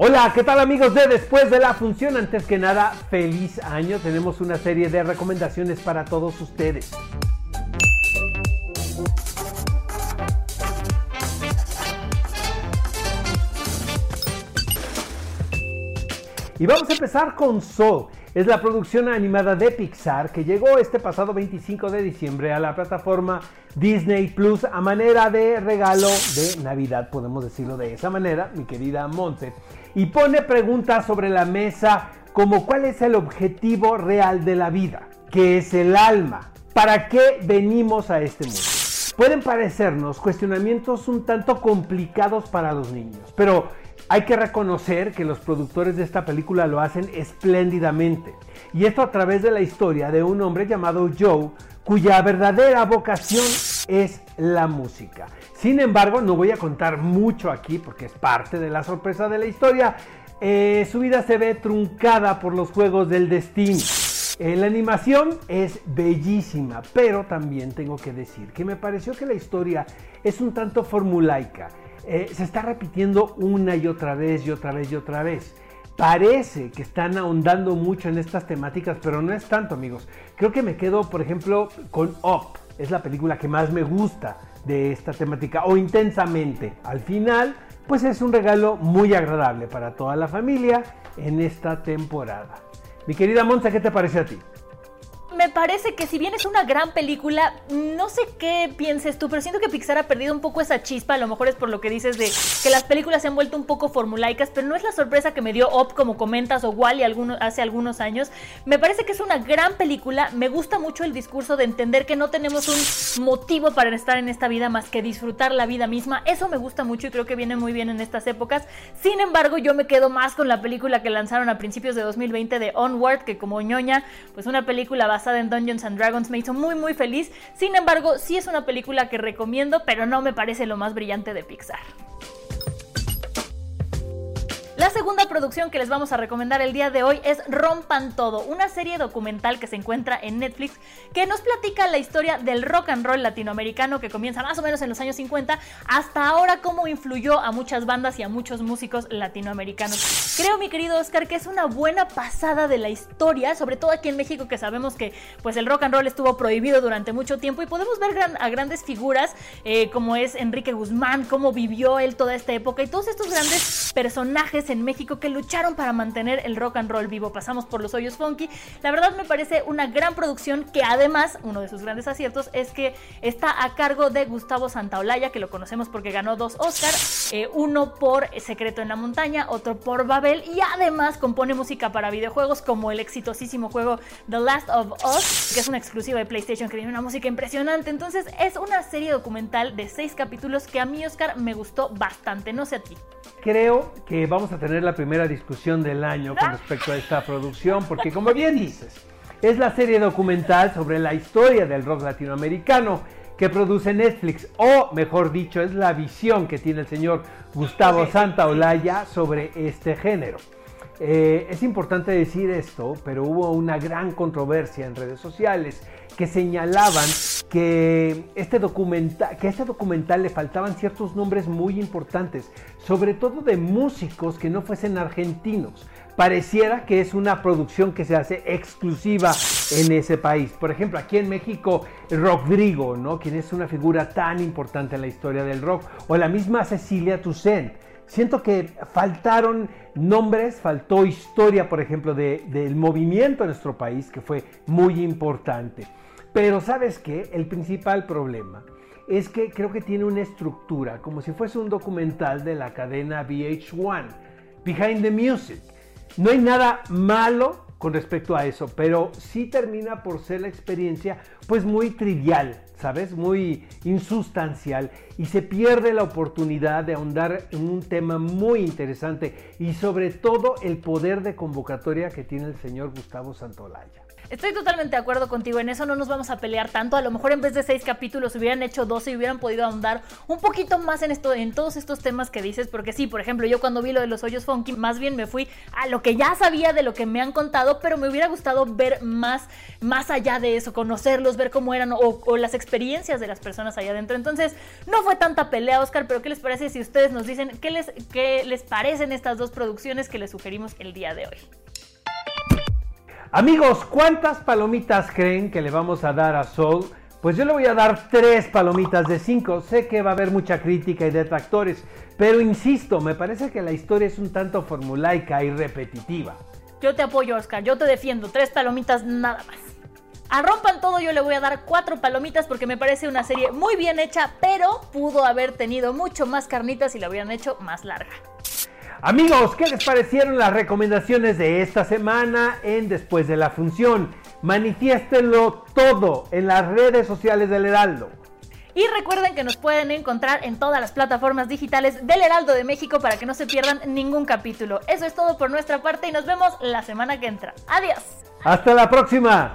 Hola, ¿qué tal amigos de Después de la Función? Antes que nada, feliz año. Tenemos una serie de recomendaciones para todos ustedes. Y vamos a empezar con Soul. Es la producción animada de Pixar que llegó este pasado 25 de diciembre a la plataforma Disney Plus a manera de regalo de Navidad, podemos decirlo de esa manera, mi querida Monte. Y pone preguntas sobre la mesa como cuál es el objetivo real de la vida, qué es el alma, para qué venimos a este mundo. Pueden parecernos cuestionamientos un tanto complicados para los niños, pero hay que reconocer que los productores de esta película lo hacen espléndidamente. Y esto a través de la historia de un hombre llamado Joe, cuya verdadera vocación es la música. Sin embargo, no voy a contar mucho aquí porque es parte de la sorpresa de la historia. Eh, su vida se ve truncada por los juegos del destino. Eh, la animación es bellísima, pero también tengo que decir que me pareció que la historia es un tanto formulaica. Eh, se está repitiendo una y otra vez y otra vez y otra vez. Parece que están ahondando mucho en estas temáticas, pero no es tanto, amigos. Creo que me quedo, por ejemplo, con Up. Es la película que más me gusta de esta temática, o intensamente. Al final, pues es un regalo muy agradable para toda la familia en esta temporada. Mi querida Monza, ¿qué te parece a ti? Me parece que si bien es una gran película, no sé qué pienses tú, pero siento que Pixar ha perdido un poco esa chispa, a lo mejor es por lo que dices de que las películas se han vuelto un poco formulaicas, pero no es la sorpresa que me dio Op, como comentas, o Wally hace algunos años. Me parece que es una gran película, me gusta mucho el discurso de entender que no tenemos un motivo para estar en esta vida más que disfrutar la vida misma, eso me gusta mucho y creo que viene muy bien en estas épocas. Sin embargo, yo me quedo más con la película que lanzaron a principios de 2020 de Onward, que como ñoña, pues una película basada en Dungeons and Dragons me hizo muy muy feliz. Sin embargo, sí es una película que recomiendo, pero no me parece lo más brillante de Pixar. La segunda producción que les vamos a recomendar el día de hoy es Rompan Todo, una serie documental que se encuentra en Netflix que nos platica la historia del rock and roll latinoamericano que comienza más o menos en los años 50 hasta ahora cómo influyó a muchas bandas y a muchos músicos latinoamericanos. Creo, mi querido Oscar, que es una buena pasada de la historia, sobre todo aquí en México que sabemos que pues el rock and roll estuvo prohibido durante mucho tiempo y podemos ver a grandes figuras eh, como es Enrique Guzmán, cómo vivió él toda esta época y todos estos grandes personajes en México que lucharon para mantener el rock and roll vivo. Pasamos por los hoyos funky. La verdad me parece una gran producción que además, uno de sus grandes aciertos es que está a cargo de Gustavo Santaolalla, que lo conocemos porque ganó dos Oscars, eh, uno por Secreto en la Montaña, otro por Babel y además compone música para videojuegos como el exitosísimo juego The Last of Us, que es una exclusiva de PlayStation que tiene una música impresionante. Entonces es una serie documental de seis capítulos que a mí Oscar me gustó bastante, no sé a ti. Creo que vamos a tener la primera discusión del año con respecto a esta producción, porque como bien dices, es la serie documental sobre la historia del rock latinoamericano que produce Netflix, o mejor dicho, es la visión que tiene el señor Gustavo Santaolalla sobre este género. Eh, es importante decir esto, pero hubo una gran controversia en redes sociales que señalaban que este, documental, que este documental le faltaban ciertos nombres muy importantes, sobre todo de músicos que no fuesen argentinos. Pareciera que es una producción que se hace exclusiva en ese país. Por ejemplo, aquí en México, Rodrigo, ¿no? quien es una figura tan importante en la historia del rock, o la misma Cecilia Toussaint. Siento que faltaron nombres, faltó historia, por ejemplo, del movimiento en nuestro país, que fue muy importante. Pero sabes qué, el principal problema es que creo que tiene una estructura, como si fuese un documental de la cadena VH1, Behind the Music. No hay nada malo con respecto a eso, pero sí termina por ser la experiencia pues muy trivial, ¿sabes? Muy insustancial y se pierde la oportunidad de ahondar en un tema muy interesante y sobre todo el poder de convocatoria que tiene el señor Gustavo Santolaya. Estoy totalmente de acuerdo contigo, en eso no nos vamos a pelear tanto. A lo mejor en vez de seis capítulos hubieran hecho 12 y hubieran podido ahondar un poquito más en esto, en todos estos temas que dices, porque sí, por ejemplo, yo cuando vi lo de los hoyos funky, más bien me fui a lo que ya sabía de lo que me han contado, pero me hubiera gustado ver más, más allá de eso, conocerlos, ver cómo eran o, las experiencias de las personas allá adentro. Entonces, no fue tanta pelea, Oscar, pero ¿qué les parece si ustedes nos dicen qué les, qué les parecen estas dos producciones que les sugerimos el día de hoy? Amigos, ¿cuántas palomitas creen que le vamos a dar a Soul? Pues yo le voy a dar tres palomitas de cinco. Sé que va a haber mucha crítica y detractores, pero insisto, me parece que la historia es un tanto formulaica y repetitiva. Yo te apoyo, Oscar, yo te defiendo. Tres palomitas nada más. A Rompan Todo yo le voy a dar cuatro palomitas porque me parece una serie muy bien hecha, pero pudo haber tenido mucho más carnitas si la hubieran hecho más larga. Amigos, ¿qué les parecieron las recomendaciones de esta semana en Después de la Función? Manifiéstenlo todo en las redes sociales del Heraldo. Y recuerden que nos pueden encontrar en todas las plataformas digitales del Heraldo de México para que no se pierdan ningún capítulo. Eso es todo por nuestra parte y nos vemos la semana que entra. Adiós. Hasta la próxima.